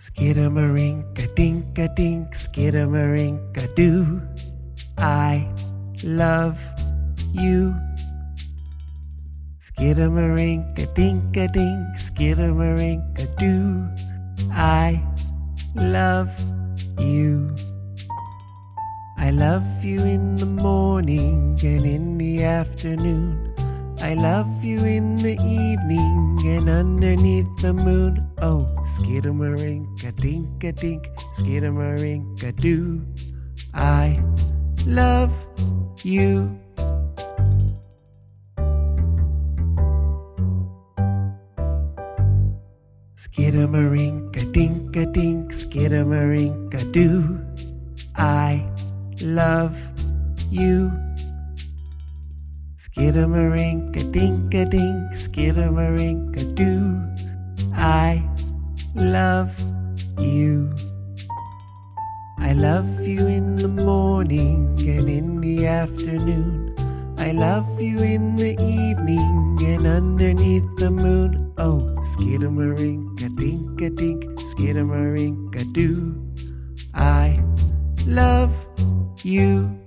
Skidamarinka dinka dink, skidamarinka doo. I love you. Skidamarinka dinka dink, skidamarinka doo. I love you. I love you in the morning and in the afternoon. I love you in the evening underneath the moon. Oh, skidamarinka dinka dink, skidamarinka doo. I love you. Skidamarinka dinka dink, skidamarinka doo. I love you. Skidamarinka dinka dink, skidamarinka doo. I love you. I love you in the morning and in the afternoon. I love you in the evening and underneath the moon. Oh, skidamarinka dinka dink, skidamarinka doo. I love you.